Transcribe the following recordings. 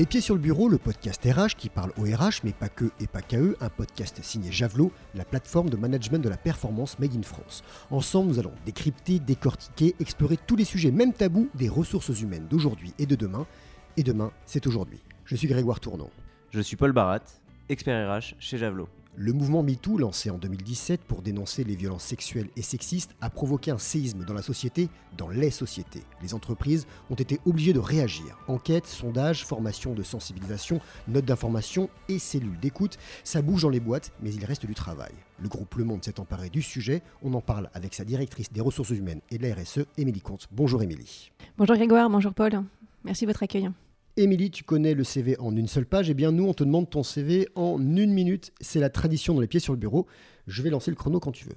Les pieds sur le bureau, le podcast RH qui parle au RH, mais pas que et pas qu'à eux, un podcast signé Javelot, la plateforme de management de la performance made in France. Ensemble, nous allons décrypter, décortiquer, explorer tous les sujets, même tabous, des ressources humaines d'aujourd'hui et de demain. Et demain, c'est aujourd'hui. Je suis Grégoire Tournon. Je suis Paul Barat, expert RH chez Javelot. Le mouvement MeToo, lancé en 2017 pour dénoncer les violences sexuelles et sexistes, a provoqué un séisme dans la société, dans les sociétés. Les entreprises ont été obligées de réagir. Enquêtes, sondages, formation de sensibilisation, notes d'information et cellules d'écoute, ça bouge dans les boîtes, mais il reste du travail. Le groupe Le Monde s'est emparé du sujet. On en parle avec sa directrice des ressources humaines et de la RSE, Émilie Comte. Bonjour Émilie. Bonjour Grégoire, bonjour Paul. Merci de votre accueil. Émilie, tu connais le CV en une seule page. Eh bien, nous, on te demande ton CV en une minute. C'est la tradition dans les pieds sur le bureau. Je vais lancer le chrono quand tu veux.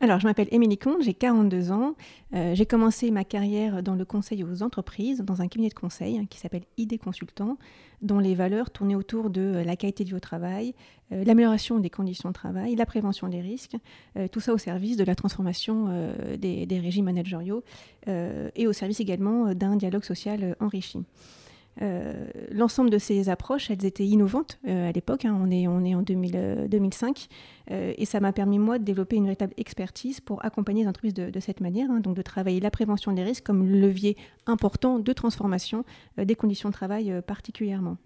Alors, je m'appelle Émilie Comte, j'ai 42 ans. Euh, j'ai commencé ma carrière dans le conseil aux entreprises, dans un cabinet de conseil hein, qui s'appelle ID Consultant, dont les valeurs tournaient autour de euh, la qualité de vie au travail, euh, l'amélioration des conditions de travail, la prévention des risques, tout ça au service de la transformation des, des, régimes managériaux et au service également d'un dialogue social enrichi. Euh, l'ensemble de ces approches, elles étaient innovantes euh, à l'époque, hein. on, est, en 2005, euh, et ça m'a permis, moi, de développer une véritable expertise pour accompagner les entreprises de, cette manière, hein. donc de travailler la prévention des risques comme levier important de transformation des conditions de travail particulièrement.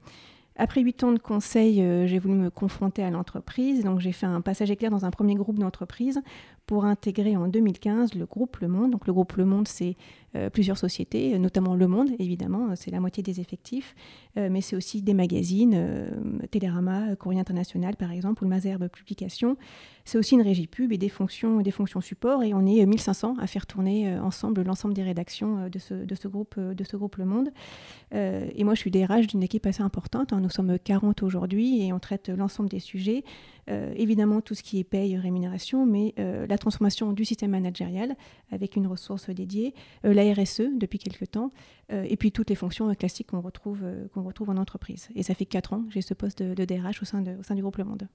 Après huit ans de conseil, j'ai voulu me confronter à l'entreprise. Donc, j'ai fait un passage éclair dans un premier groupe d'entreprises pour intégrer en 2015 le groupe Le Monde. Donc, le groupe Le Monde, c'est euh, plusieurs sociétés, notamment Le Monde, évidemment, c'est la moitié des effectifs, euh, mais c'est aussi des magazines, euh, Télérama, Courrier International par exemple, ou le Mazerbe Publication. C'est aussi une régie pub et des fonctions, des support, et on est 1500 à faire tourner ensemble l'ensemble des rédactions de ce, de ce, groupe, de ce groupe Le Monde. et moi, je suis DRH d'une équipe assez importante, hein. nous sommes 40 aujourd'hui et on traite l'ensemble des sujets. Évidemment, tout ce qui est paye, rémunération, mais la transformation du système managérial avec une ressource dédiée, RSE depuis quelques temps, euh, et puis toutes les fonctions euh, classiques qu'on retrouve, euh, qu'on retrouve en entreprise. Et ça fait 4 ans que j'ai ce poste de, DRH au sein, de, au sein du groupe Le Monde.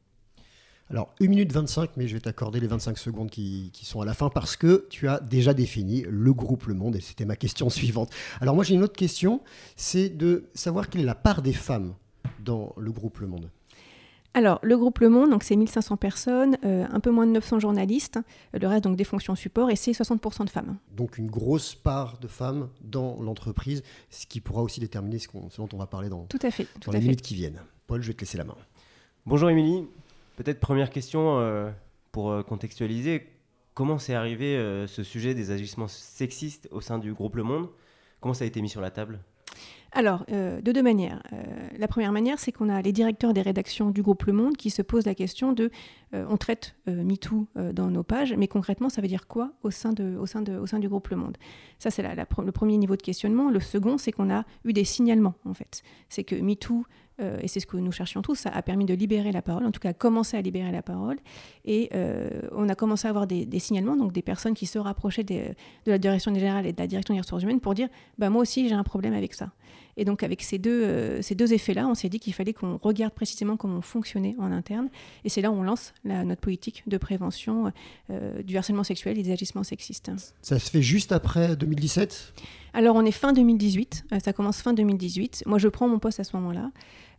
Alors, 1 minute 25, mais je vais t'accorder les 25 secondes qui, qui, sont à la fin parce que tu as déjà défini le groupe Le Monde et c'était ma question suivante. Alors, moi, j'ai une autre question c'est de savoir quelle est la part des femmes dans le groupe Le Monde. Alors, le groupe Le Monde, donc c'est 1500 personnes, euh, un peu moins de 900 journalistes, le reste donc des fonctions support, et c'est 60% de femmes. Donc une grosse part de femmes dans l'entreprise, ce qui pourra aussi déterminer ce, dont on va parler dans, tout à fait, dans les minutes qui viennent. Paul, je vais te laisser la main. Bonjour Émilie, peut-être première question euh, pour euh, contextualiser. Comment s'est arrivé ce sujet des agissements sexistes au sein du groupe Le Monde? Comment ça a été mis sur la table? Alors, euh, de deux manières. Euh, la première manière, c'est qu'on a les directeurs des rédactions du groupe Le Monde qui se posent la question de euh, on traite MeToo dans nos pages, mais concrètement, ça veut dire quoi au sein, du groupe Le Monde? Ça, c'est le premier niveau de questionnement. Le second, c'est qu'on a eu des signalements, en fait. C'est que MeToo et c'est ce que nous cherchions tous, a permis de libérer la parole, en tout cas commencer à libérer la parole. Et on a commencé à avoir des, signalements, donc des personnes qui se rapprochaient de la direction générale et de la direction des ressources humaines pour dire bah, moi aussi j'ai un problème avec ça. Et donc avec ces deux, euh, ces deux effets-là, on s'est dit qu'il fallait qu'on regarde précisément comment on fonctionnait en interne. Et c'est là où on lance notre politique de prévention du harcèlement sexuel et des agissements sexistes. Ça se fait juste après 2017 alors on est fin 2018, ça commence fin 2018. Moi je prends mon poste à ce moment-là.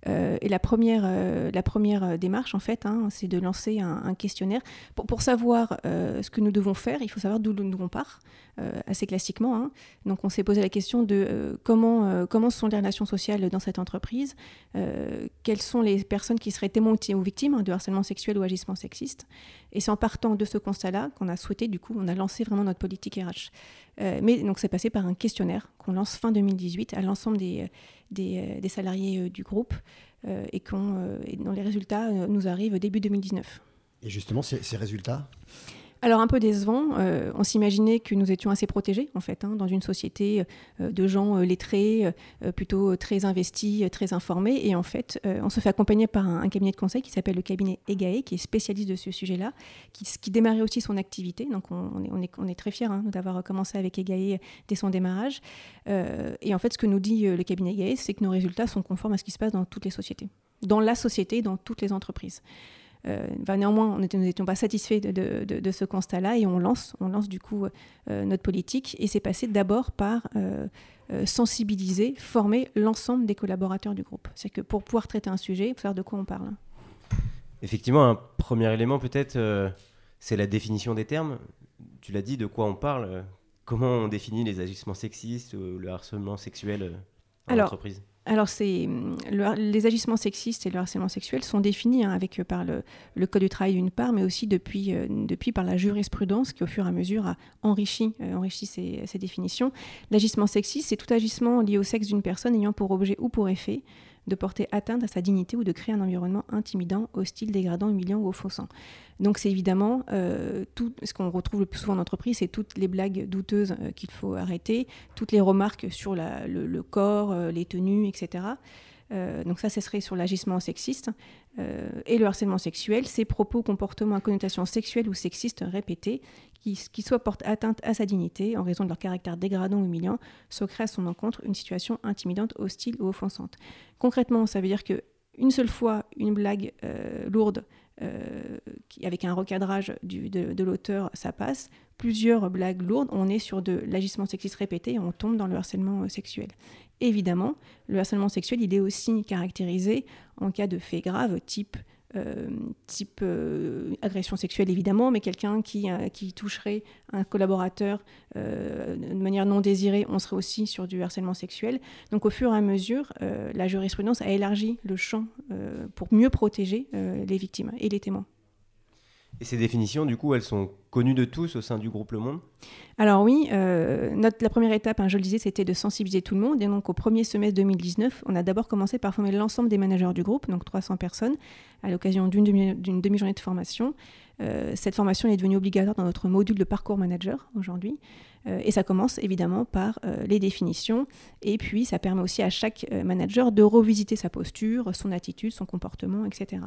Euh, et la première, euh, la première euh, démarche, en fait, hein, c'est de lancer un, questionnaire. Pour, savoir ce que nous devons faire, il faut savoir d'où nous on part, assez classiquement. Hein. Donc, on s'est posé la question de comment, comment sont les relations sociales dans cette entreprise, quelles sont les personnes qui seraient témoins ou victimes hein, de harcèlement sexuel ou agissement sexiste. Et c'est en partant de ce constat-là qu'on a souhaité, du coup, on a lancé vraiment notre politique RH. mais donc, c'est passé par un questionnaire qu'on lance fin 2018 à l'ensemble des, des, des salariés du groupe. Euh, et, euh, dont les résultats euh, nous arrivent début 2019. Et justement, ces, résultats? Alors un peu décevant, on s'imaginait que nous étions assez protégés en fait, hein, dans une société de gens lettrés, plutôt très investis, très informés, et en fait on se fait accompagner par un, cabinet de conseil qui s'appelle le cabinet EGAE, qui est spécialiste de ce sujet-là, qui, démarrait aussi son activité, donc on, est, très fiers hein, d'avoir commencé avec EGAE dès son démarrage, euh, et en fait, ce que nous dit euh, le cabinet Gaes, c'est que nos résultats sont conformes à ce qui se passe dans toutes les sociétés, dans la société, dans toutes les entreprises. Néanmoins, on nous n'étions pas satisfaits de, ce constat-là et on lance, on lance du coup notre politique. Et c'est passé d'abord par sensibiliser, former l'ensemble des collaborateurs du groupe. C'est que pour pouvoir traiter un sujet, il faut savoir de quoi on parle. Effectivement, un premier élément peut-être, c'est la définition des termes. Tu l'as dit, de quoi on parle Comment on définit les agissements sexistes ou le harcèlement sexuel euh, en alors, entreprise alors, c'est, les agissements sexistes et le harcèlement sexuel sont définis hein, avec, euh, par le, Code du travail d'une part, mais aussi depuis, euh, depuis par la jurisprudence qui, au fur et à mesure, a enrichi, ces, ces, définitions. L'agissement sexiste, c'est tout agissement lié au sexe d'une personne ayant pour objet ou pour effet de porter atteinte à sa dignité ou de créer un environnement intimidant, hostile, dégradant, humiliant ou offensant. Donc c'est évidemment euh, tout ce qu'on retrouve le plus souvent en entreprise, c'est toutes les blagues douteuses euh, qu'il faut arrêter, toutes les remarques sur le, corps, euh, les tenues, etc. donc ça, ce serait sur l'agissement sexiste. Et le harcèlement sexuel, c'est propos, comportements à connotation sexuelle ou sexiste répétés qui, qui soit portent atteinte à sa dignité en raison de leur caractère dégradant ou humiliant, soit créent à son encontre une situation intimidante, hostile ou offensante. Concrètement, ça veut dire que une seule fois une blague euh, lourde euh, avec un recadrage de, l'auteur, ça passe. Plusieurs blagues lourdes, on est sur de l'agissement sexiste répété et on tombe dans le harcèlement euh, sexuel. Évidemment, le harcèlement sexuel, il est aussi caractérisé en cas de faits graves, type euh, type euh, agression sexuelle évidemment, mais quelqu'un qui, euh, qui toucherait un collaborateur de manière non désirée, on serait aussi sur du harcèlement sexuel. Donc au fur et à mesure, la jurisprudence a élargi le champ pour mieux protéger les victimes et les témoins. Et ces définitions, du coup, elles sont connues de tous au sein du groupe Le Monde Alors oui, euh, la première étape, hein, je le disais, c'était de sensibiliser tout le monde. Et donc au premier semestre 2019, on a d'abord commencé par former l'ensemble des managers du groupe, donc 300 personnes, à l'occasion d'une demi-journée de formation. Euh, cette formation est devenue obligatoire dans notre module de parcours manager aujourd'hui. Euh, et ça commence évidemment par les définitions. Et puis ça permet aussi à chaque manager de revisiter sa posture, son attitude, son comportement, etc.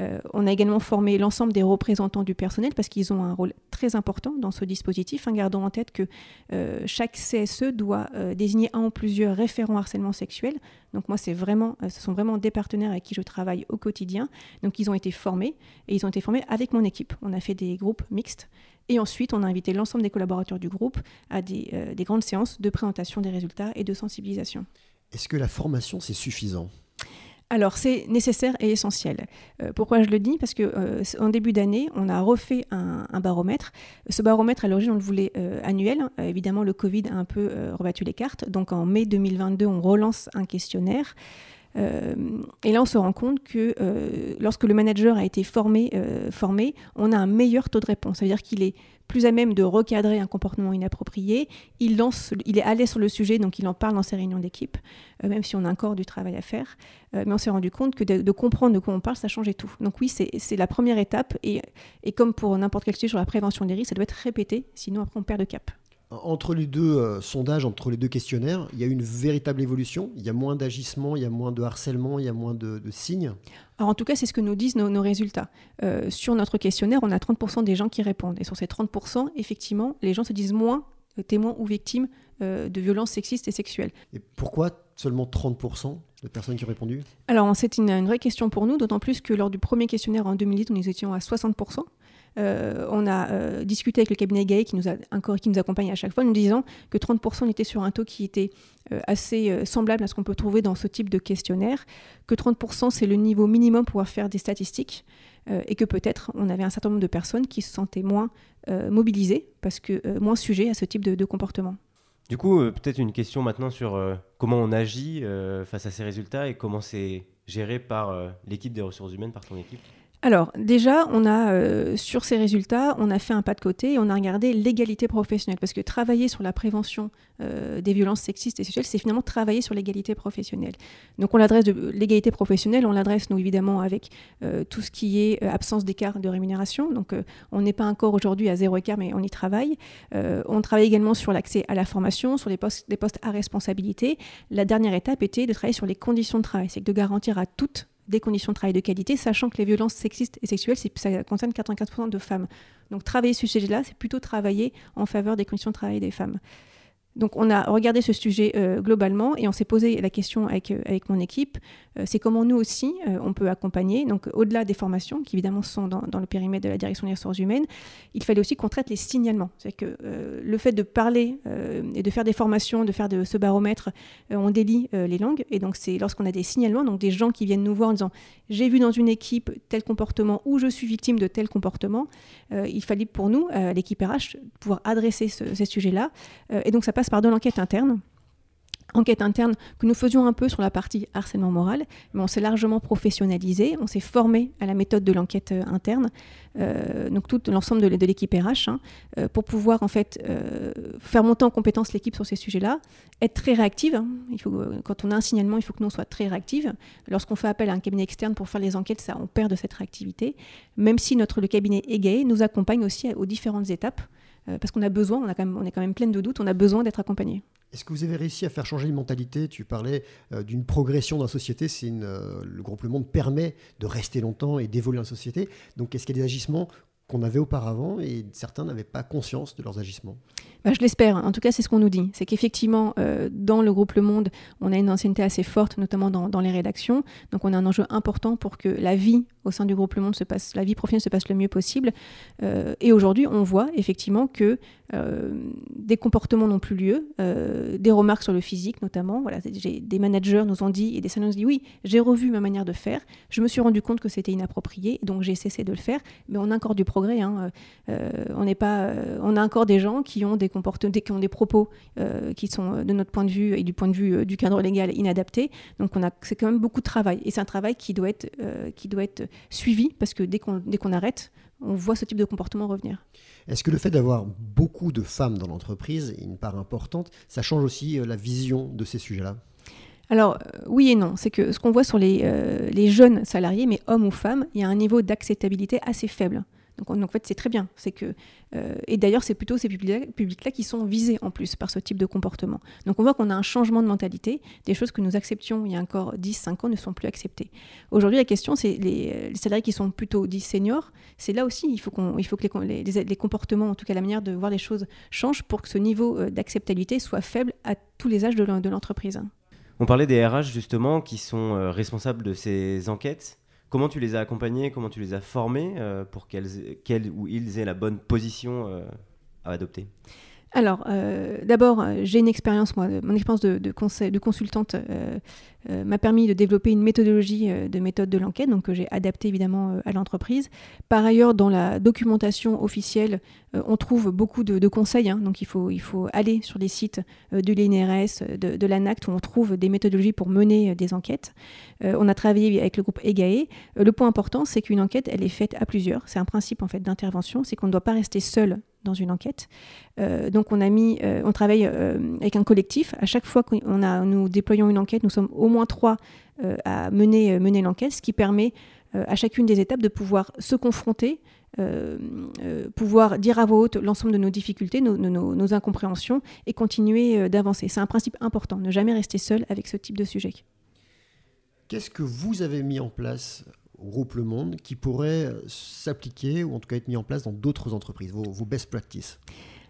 Euh, on a également formé l'ensemble des représentants du personnel parce qu'ils ont un rôle très important dans ce dispositif, en gardant en tête que euh, chaque CSE doit euh, désigner un ou plusieurs référents harcèlement sexuel. Donc moi, c'est vraiment, ce sont vraiment des partenaires avec qui je travaille au quotidien. Donc ils ont été formés et ils ont été formés avec mon équipe. On a fait des groupes mixtes et ensuite, on a invité l'ensemble des collaborateurs du groupe à des, des grandes séances de présentation des résultats et de sensibilisation. Est-ce que la formation, c'est suffisant? Alors c'est nécessaire et essentiel. Euh, pourquoi je le dis? Parce que euh, en début d'année, on a refait un, baromètre. Ce baromètre, à l'origine, on le voulait euh, annuel. évidemment, le Covid a un peu rebattu les cartes. Donc en mai 2022, on relance un questionnaire. Et là, on se rend compte que lorsque le manager a été formé, formé, on a un meilleur taux de réponse. C'est-à-dire qu'il est plus à même de recadrer un comportement inapproprié. Il, lance, il est allé sur le sujet, donc il en parle dans ses réunions d'équipe, euh, même si on a encore du travail à faire. Euh, mais on s'est rendu compte que de, comprendre de quoi on parle, ça changeait tout. Donc oui, c'est la première étape. Et, et comme pour n'importe quel sujet sur la prévention des risques, ça doit être répété, sinon après on perd de cap. Entre les deux euh, sondages, entre les deux questionnaires, il y a une véritable évolution. Il y a moins d'agissements, il y a moins de harcèlement, il y a moins de, signes. Alors en tout cas, c'est ce que nous disent nos, résultats. Euh, sur notre questionnaire, on a 30% des gens qui répondent. Et sur ces 30%, effectivement, les gens se disent moins euh, témoins ou victimes de violences sexistes et sexuelles. Et pourquoi seulement 30% de personnes qui ont répondu? Alors c'est une, une, vraie question pour nous, d'autant plus que lors du premier questionnaire en 2010, nous étions à 60%. Euh, on a euh, discuté avec le cabinet Gay qui nous, accompagne à chaque fois, nous disant que 30% était sur un taux qui était euh, assez semblable à ce qu'on peut trouver dans ce type de questionnaire, que 30% c'est le niveau minimum pour pouvoir faire des statistiques, et que peut-être on avait un certain nombre de personnes qui se sentaient moins mobilisées, parce que moins sujets à ce type de, comportement. Du coup, peut-être une question maintenant sur comment on agit face à ces résultats et comment c'est géré par l'équipe des ressources humaines, par ton équipe? Alors déjà, on a euh, sur ces résultats, on a fait un pas de côté et on a regardé l'égalité professionnelle parce que travailler sur la prévention euh, des violences sexistes et sexuelles, c'est finalement travailler sur l'égalité professionnelle. Donc on l'adresse de l'égalité professionnelle, on l'adresse nous évidemment avec euh, tout ce qui est absence d'écart de rémunération. Donc on n'est pas encore aujourd'hui à zéro écart, mais on y travaille. on travaille également sur l'accès à la formation, sur les postes, postes à responsabilité. La dernière étape était de travailler sur les conditions de travail, c'est de garantir à toutes des conditions de travail de qualité, sachant que les violences sexistes et sexuelles, ça concerne 95% de femmes. Donc travailler sur ce sujet-là, c'est plutôt travailler en faveur des conditions de travail des femmes. Donc on a regardé ce sujet euh, globalement et on s'est posé la question avec, euh, avec mon équipe, euh, c'est comment nous aussi on peut accompagner. Donc au-delà des formations, qui évidemment sont dans, le périmètre de la direction des ressources humaines, il fallait aussi qu'on traite les signalements. C'est que le fait de parler et de faire des formations, de faire de ce baromètre, on délie les langues. Et donc c'est lorsqu'on a des signalements, donc des gens qui viennent nous voir en disant j'ai vu dans une équipe tel comportement ou je suis victime de tel comportement, il fallait pour nous, l'équipe RH, pouvoir adresser ces sujets-là. et donc ça passe par de l'enquête interne enquête interne que nous faisions un peu sur la partie harcèlement moral, mais on s'est largement professionnalisé, on s'est formé à la méthode de l'enquête euh, interne, euh, donc tout l'ensemble de, l'équipe RH, hein, euh, pour pouvoir en fait faire monter en compétence l'équipe sur ces sujets-là, être très réactive. Quand on a un signalement, il faut que nous on soit très réactive. Lorsqu'on fait appel à un cabinet externe pour faire les enquêtes, ça on perd de cette réactivité. Même si notre le cabinet égayé nous accompagne aussi aux différentes étapes euh, parce qu'on a besoin, on, quand même, est quand même plein de doutes, on a besoin d'être accompagné. Est-ce que vous avez réussi à faire changer une mentalité Tu parlais euh, d'une progression dans la société. Euh, le groupe Le Monde permet de rester longtemps et d'évoluer dans la société. Donc, est-ce qu'il y a des agissements qu'on avait auparavant et certains n'avaient pas conscience de leurs agissements bah, Je l'espère, en tout cas c'est ce qu'on nous dit. C'est qu'effectivement, euh, dans le groupe Le Monde, on a une ancienneté assez forte, notamment dans, les rédactions. Donc on a un enjeu important pour que la vie au sein du groupe Le Monde se passe, la vie professionnelle se passe le mieux possible. Euh, et aujourd'hui, on voit effectivement que euh, des comportements n'ont plus lieu, des remarques sur le physique notamment. Voilà, des managers nous ont dit et des salons nous ont dit oui, j'ai revu ma manière de faire, je me suis rendu compte que c'était inapproprié, donc j'ai cessé de le faire, mais on a encore du progrès. Hein. on n'est pas, on a encore des gens qui ont des comportements, qui ont des propos qui sont de notre point de vue et du point de vue du cadre légal inadaptés. Donc on a, c'est quand même beaucoup de travail et c'est un travail qui doit être, qui doit être suivi parce que dès qu'on dès qu'on arrête, on voit ce type de comportement revenir. Est-ce que le fait d'avoir beaucoup de femmes dans l'entreprise, une part importante, ça change aussi la vision de ces sujets-là? Alors oui et non, c'est que ce qu'on voit sur les, les, jeunes salariés, mais hommes ou femmes, il y a un niveau d'acceptabilité assez faible. Donc, en fait, c'est très bien. C'est que, euh, et d'ailleurs, c'est plutôt ces publics-là qui sont visés en plus par ce type de comportement. Donc on voit qu'on a un changement de mentalité. Des choses que nous acceptions il y a encore 10-5 ans ne sont plus acceptées. Aujourd'hui, la question, c'est les, les, salariés qui sont plutôt dits seniors. C'est là aussi, il faut, faut que les, les, comportements, en tout cas la manière de voir les choses, changent pour que ce niveau euh, d'acceptabilité soit faible à tous les âges de l'entreprise. On parlait des RH justement qui sont euh, responsables de ces enquêtes. Comment tu les as accompagnés, comment tu les as formés euh, pour qu'elles ou ils aient la bonne position euh, à adopter? Alors, euh, d'abord, j'ai une expérience, moi, mon expérience de, de consultante euh, m'a permis de développer une méthodologie euh, de méthode de l'enquête, donc que j'ai adaptée évidemment euh, à l'entreprise. Par ailleurs, dans la documentation officielle, on trouve beaucoup de, conseils, hein. donc il faut, il faut aller sur les sites de l'INRS, de, l'ANACT, où on trouve des méthodologies pour mener des enquêtes. on a travaillé avec le groupe EGAE. le point important, c'est qu'une enquête, elle est faite à plusieurs. C'est un principe en fait d'intervention, c'est qu'on ne doit pas rester seul dans une enquête. donc on a mis, on travaille avec un collectif. À chaque fois a, nous déployons une enquête, nous sommes au moins trois euh, à mener, euh, l'enquête, ce qui permet euh, à chacune des étapes de pouvoir se confronter, pouvoir dire à voix haute l'ensemble de nos difficultés, nos, nos, incompréhensions et continuer d'avancer. C'est un principe important, ne jamais rester seul avec ce type de sujet. Qu'est-ce que vous avez mis en place groupe Le Monde qui pourrait s'appliquer ou en tout cas être mis en place dans d'autres entreprises, vos, best practices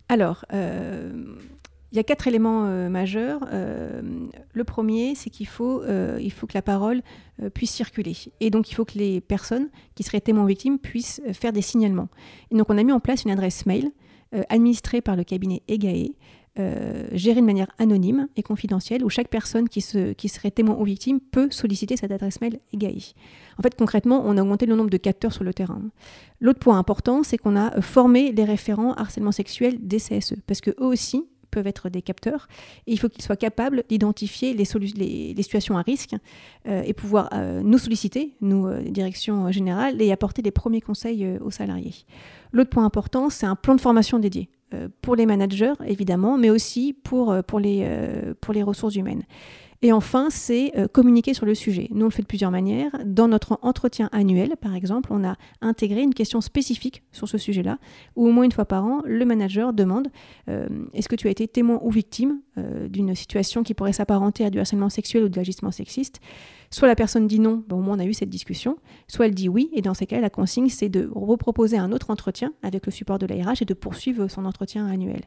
Alors, il y a quatre éléments euh, majeurs. Euh, le premier, c'est qu'il faut, euh, il faut que la parole puisse circuler. Et donc, il faut que les personnes qui seraient témoins victimes puissent faire des signalements. Et donc, on a mis en place une adresse mail administrée par le cabinet EGAE, gérée de manière anonyme et confidentielle, où chaque personne qui, se, qui serait témoin ou victime peut solliciter cette adresse mail EGAE. En fait, concrètement, on a augmenté le nombre de capteurs sur le terrain. L'autre point important, c'est qu'on a formé les référents harcèlement sexuel des CSE, parce que eux aussi peuvent être des capteurs. Et il faut qu'ils soient capables d'identifier les, situations à risque euh, et pouvoir euh, nous solliciter, nous, euh, direction générale, et apporter des premiers conseils aux salariés. L'autre point important, c'est un plan de formation dédié pour les managers, évidemment, mais aussi pour, pour, les, pour les ressources humaines. Et enfin, c'est euh, communiquer sur le sujet. Nous, on le fait de plusieurs manières. Dans notre entretien annuel, par exemple, on a intégré une question spécifique sur ce sujet-là, où au moins une fois par an, le manager demande euh, est-ce que tu as été témoin ou victime euh, d'une situation qui pourrait s'apparenter à du harcèlement sexuel ou de l'agissement sexiste? Soit la personne dit non, bon, au moins on a eu cette discussion, soit elle dit oui, et dans ces cas, la consigne, c'est de reproposer un autre entretien avec le support de la RH et de poursuivre son entretien annuel.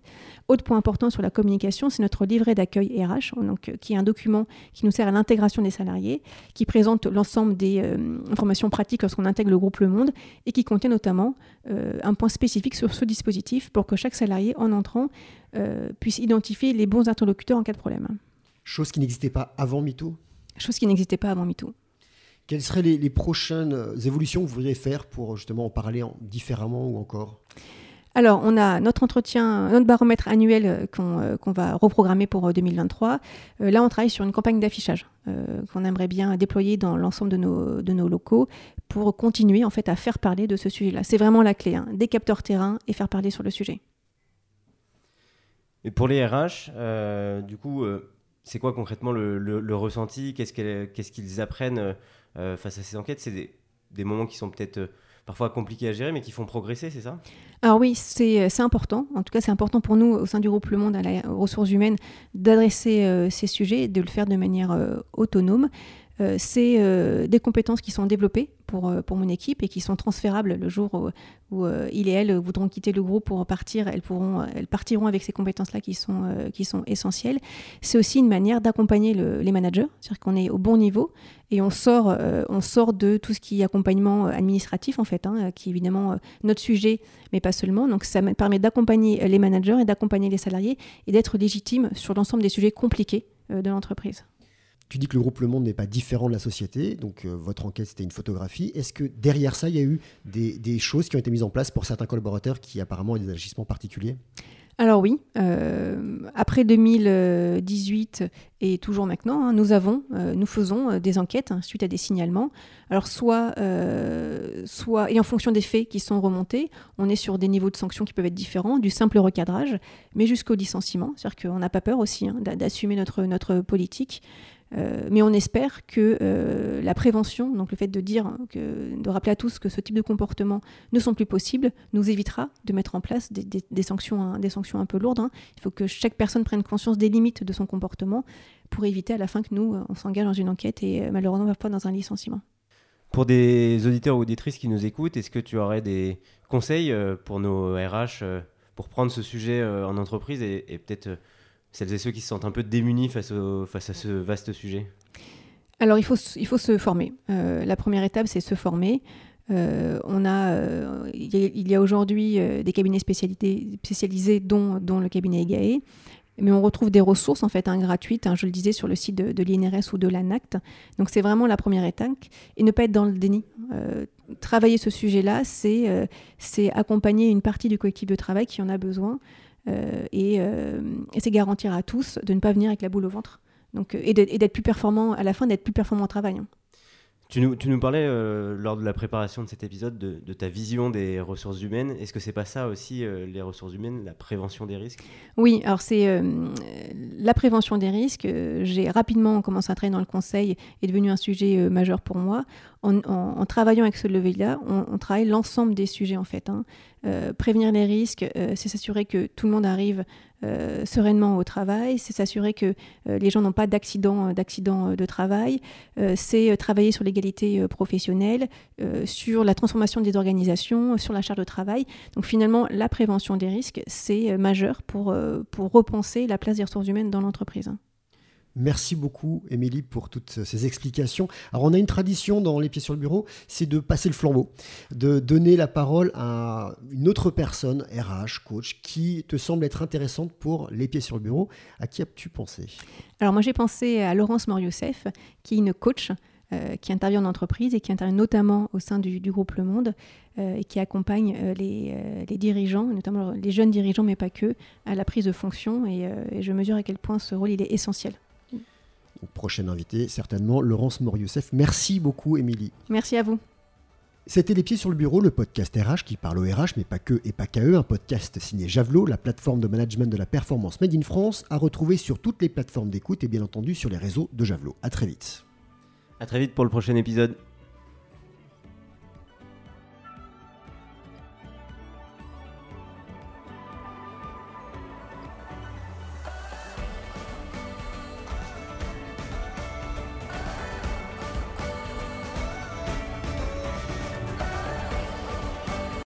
Autre point important sur la communication, c'est notre livret d'accueil RH, donc, qui est un document qui nous sert à l'intégration des salariés, qui présente l'ensemble des euh, informations pratiques lorsqu'on intègre le groupe Le Monde, et qui contient notamment euh, un point spécifique sur ce dispositif pour que chaque salarié, en entrant, euh, puisse identifier les bons interlocuteurs en cas de problème. Chose qui n'existait pas avant MeToo? Chose qui n'existait pas avant MeToo. Quelles seraient les, prochaines évolutions que vous voudriez faire pour justement en parler différemment ou encore? Alors, on a notre entretien, notre baromètre annuel euh, euh, qu'on va reprogrammer pour 2023. là, on travaille sur une campagne d'affichage qu'on aimerait bien déployer dans l'ensemble de nos, de nos locaux pour continuer en fait à faire parler de ce sujet-là. C'est vraiment la clé, hein. des capteurs terrain et faire parler sur le sujet. Et pour les RH, euh, du coup, euh, c'est quoi concrètement le, ressenti? Qu'est-ce qu'ils apprennent euh, face à ces enquêtes? C'est des, moments qui sont peut-être parfois compliqués à gérer, mais qui font progresser, c'est ça? Alors oui, c'est important. En tout cas, c'est important pour nous, au sein du groupe Le Monde à la ressources humaines, d'adresser ces sujets et de le faire de manière autonome. C'est des compétences qui sont développées pour, euh, pour mon équipe et qui sont transférables le jour où, euh, il et elle voudront quitter le groupe pour partir. Elles, pourront, elles partiront avec ces compétences-là qui, sont euh, qui sont essentielles. C'est aussi une manière d'accompagner les managers, c'est-à-dire qu'on est au bon niveau et on sort, on sort de tout ce qui est accompagnement administratif, en fait, hein, qui est évidemment notre sujet, mais pas seulement. Donc ça me permet d'accompagner les managers et d'accompagner les salariés et d'être légitime sur l'ensemble des sujets compliqués de l'entreprise. Tu dis que le groupe Le Monde n'est pas différent de la société, donc euh, votre enquête c'était une photographie. Est-ce que derrière ça, il y a eu des, choses qui ont été mises en place pour certains collaborateurs qui apparemment ont des agissements particuliers? Alors oui, euh, après 2018 et toujours maintenant, hein, nous avons, euh, nous faisons des enquêtes hein, suite à des signalements. Alors soit, soit, et en fonction des faits qui sont remontés, on est sur des niveaux de sanctions qui peuvent être différents, du simple recadrage, mais jusqu'au licenciement. C'est-à-dire qu'on n'a pas peur aussi hein, d'assumer notre, notre politique. Euh, mais on espère que euh, la prévention, donc le fait de dire, de rappeler à tous que ce type de comportement ne sont plus possibles, nous évitera de mettre en place des, sanctions, des sanctions un peu lourdes. Hein. Il faut que chaque personne prenne conscience des limites de son comportement pour éviter à la fin que nous, on s'engage dans une enquête et malheureusement parfois dans un licenciement. Pour des auditeurs ou auditrices qui nous écoutent, est-ce que tu aurais des conseils euh, pour nos RH pour prendre ce sujet en entreprise et peut-être celles et ceux qui se sentent un peu démunis face, à ce vaste sujet Alors, il faut, il faut se former. Euh, la première étape, c'est se former. Euh, on a, euh, il y a, aujourd'hui des cabinets spécialisés, dont, dont, le cabinet EGAE, mais on retrouve des ressources en fait hein, gratuites, hein, je le disais, sur le site de, l'INRS ou de l'ANACT. Donc c'est vraiment la première étape et ne pas être dans le déni. travailler ce sujet-là, c'est c'est accompagner une partie du collectif de travail qui en a besoin. Euh, euh, et, c'est garantir à tous de ne pas venir avec la boule au ventre. Donc, euh, et d'être plus performant à la fin, d'être plus performant au travail. Hein. Tu nous, tu nous parlais lors de la préparation de cet épisode de, ta vision des ressources humaines. Est-ce que c'est pas ça aussi, les ressources humaines, la prévention des risques? Oui, alors c'est la prévention des risques. J'ai rapidement commencé à travailler dans le conseil, est devenu un sujet majeur pour moi. En, travaillant avec ce levier-là, on, travaille l'ensemble des sujets en fait. Hein. Euh, prévenir les risques, euh, c'est s'assurer que tout le monde arrive euh, sereinement au travail, c'est s'assurer que les gens n'ont pas d'accident, d'accident de travail, c'est travailler sur l'égalité professionnelle, sur la transformation des organisations, sur la charge de travail. Donc finalement, la prévention des risques, c'est majeur pour, pour repenser la place des ressources humaines dans l'entreprise. Merci beaucoup, Émilie, pour toutes ces explications. Alors, on a une tradition dans Les Pieds sur le Bureau, c'est de passer le flambeau, de donner la parole à une autre personne, RH, coach, qui te semble être intéressante pour Les Pieds sur le Bureau. À qui as-tu pensé? Alors, moi, j'ai pensé à Laurence Morioussef, qui est une coach. Euh, qui intervient en entreprise et qui intervient notamment au sein du, groupe Le Monde euh, et qui accompagne euh, les, dirigeants, notamment les jeunes dirigeants, mais pas que, à la prise de fonction. Et je mesure à quel point ce rôle il est essentiel. Prochaine invitée, certainement, Laurence Morioussef. Merci beaucoup, Émilie. Merci à vous. C'était Les Pieds sur le Bureau, le podcast RH qui parle au RH, mais pas que et pas qu'à eux. Un podcast signé Javelot, la plateforme de management de la performance Made in France, à retrouver sur toutes les plateformes d'écoute et bien entendu sur les réseaux de Javelot. À très vite. À très vite pour le prochain épisode.